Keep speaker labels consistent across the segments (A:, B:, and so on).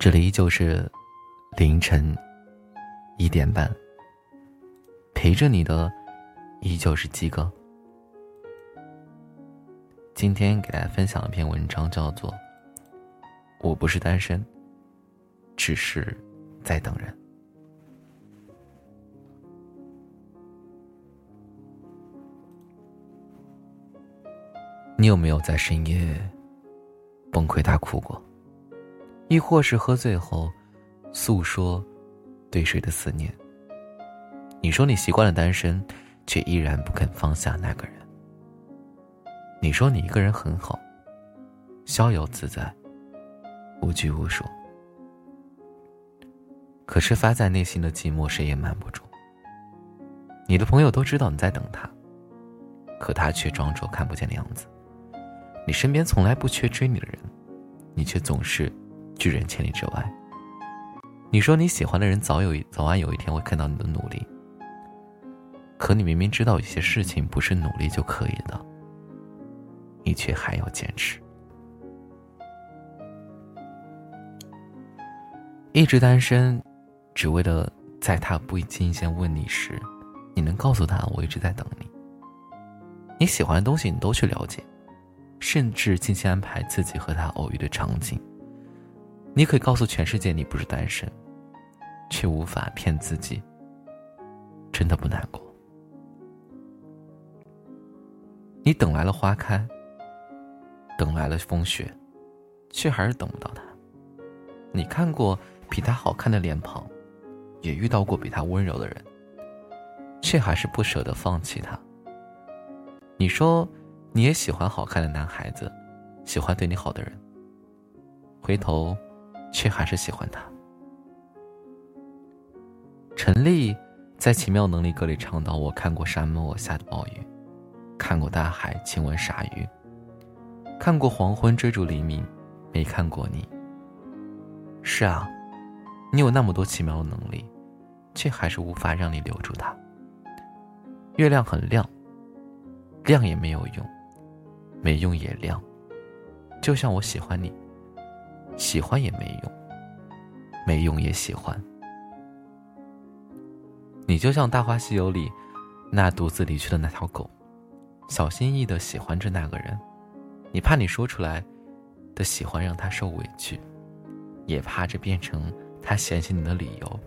A: 这里依旧是凌晨一点半，陪着你的依旧是鸡哥。今天给大家分享一篇文章，叫做《我不是单身，只是在等人》。你有没有在深夜崩溃大哭过？亦或是喝醉后诉说对谁的思念？你说你习惯了单身，却依然不肯放下那个人。你说你一个人很好，逍遥自在，无拘无束。可是发在内心的寂寞，谁也瞒不住。你的朋友都知道你在等他，可他却装作看不见的样子。你身边从来不缺追你的人，你却总是拒人千里之外。你说你喜欢的人早有早晚有一天会看到你的努力，可你明明知道有些事情不是努力就可以的，你却还要坚持。一直单身，只为了在他不经意间问你时，你能告诉他我一直在等你。你喜欢的东西，你都去了解。甚至精心安排自己和他偶遇的场景。你可以告诉全世界你不是单身，却无法骗自己。真的不难过。你等来了花开，等来了风雪，却还是等不到他。你看过比他好看的脸庞，也遇到过比他温柔的人，却还是不舍得放弃他。你说。你也喜欢好看的男孩子，喜欢对你好的人。回头，却还是喜欢他。陈丽在《奇妙能力歌》里唱到：“我看过沙漠下的暴雨，看过大海亲吻鲨鱼，看过黄昏追逐黎明，没看过你。”是啊，你有那么多奇妙的能力，却还是无法让你留住他。月亮很亮，亮也没有用。没用也亮，就像我喜欢你，喜欢也没用，没用也喜欢。你就像《大话西游》里那独自离去的那条狗，小心翼翼的喜欢着那个人，你怕你说出来的喜欢让他受委屈，也怕这变成他嫌弃你的理由。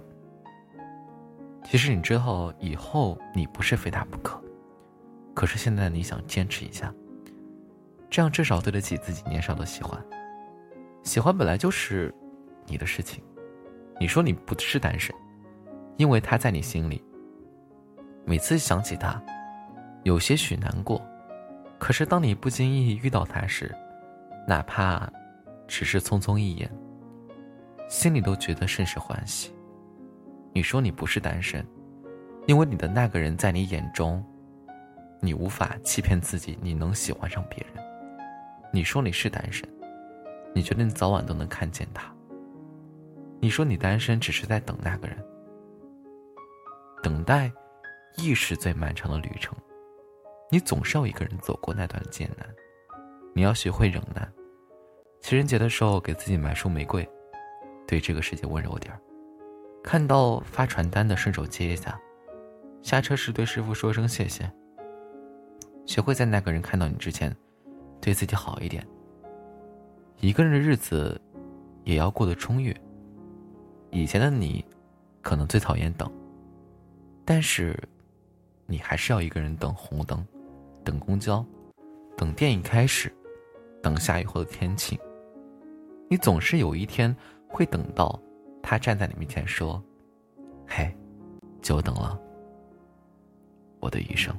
A: 其实你知道，以后你不是非他不可，可是现在你想坚持一下。这样至少对得起自己年少的喜欢。喜欢本来就是你的事情。你说你不是单身，因为他在你心里。每次想起他，有些许难过。可是当你不经意遇到他时，哪怕只是匆匆一眼，心里都觉得甚是欢喜。你说你不是单身，因为你的那个人在你眼中，你无法欺骗自己，你能喜欢上别人。你说你是单身，你觉得你早晚都能看见他。你说你单身只是在等那个人，等待亦是最漫长的旅程。你总是要一个人走过那段艰难，你要学会忍耐。情人节的时候给自己买束玫瑰，对这个世界温柔点儿。看到发传单的顺手接一下，下车时对师傅说声谢谢。学会在那个人看到你之前。对自己好一点。一个人的日子，也要过得充裕。以前的你，可能最讨厌等，但是，你还是要一个人等红灯，等公交，等电影开始，等下雨后的天气。你总是有一天会等到他站在你面前说：“嘿，久等了，我的余生。”